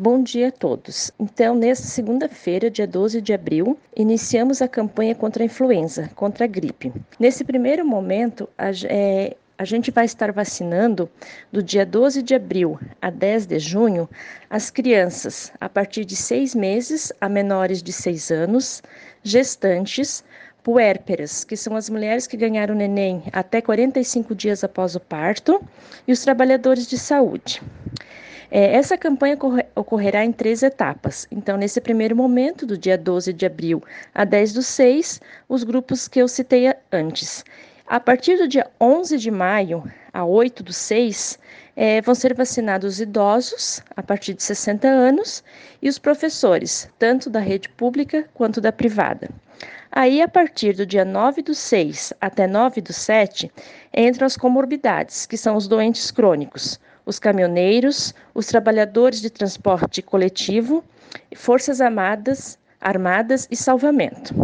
Bom dia a todos. Então, nesta segunda-feira, dia 12 de abril, iniciamos a campanha contra a influenza, contra a gripe. Nesse primeiro momento, a, é, a gente vai estar vacinando do dia 12 de abril a 10 de junho as crianças a partir de seis meses a menores de seis anos, gestantes, puérperas, que são as mulheres que ganharam neném até 45 dias após o parto, e os trabalhadores de saúde. É, essa campanha ocorrerá em três etapas. Então, nesse primeiro momento, do dia 12 de abril a 10 do 6, os grupos que eu citei antes. A partir do dia 11 de maio a 8 do 6, é, vão ser vacinados os idosos a partir de 60 anos e os professores, tanto da rede pública quanto da privada. Aí, a partir do dia 9 do 6 até 9 do 7, entram as comorbidades, que são os doentes crônicos, os caminhoneiros, os trabalhadores de transporte coletivo, forças armadas, armadas e salvamento.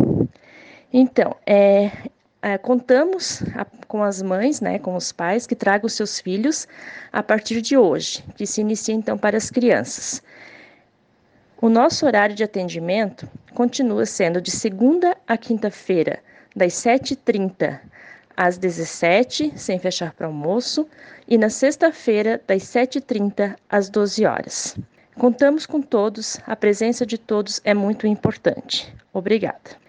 Então, é, é, contamos a, com as mães, né, com os pais que tragam seus filhos a partir de hoje, que se inicia então para as crianças. O nosso horário de atendimento continua sendo de segunda a quinta-feira, das 7h30 às 17 sem fechar para almoço, e na sexta-feira, das 7h30 às 12 horas. Contamos com todos, a presença de todos é muito importante. Obrigada.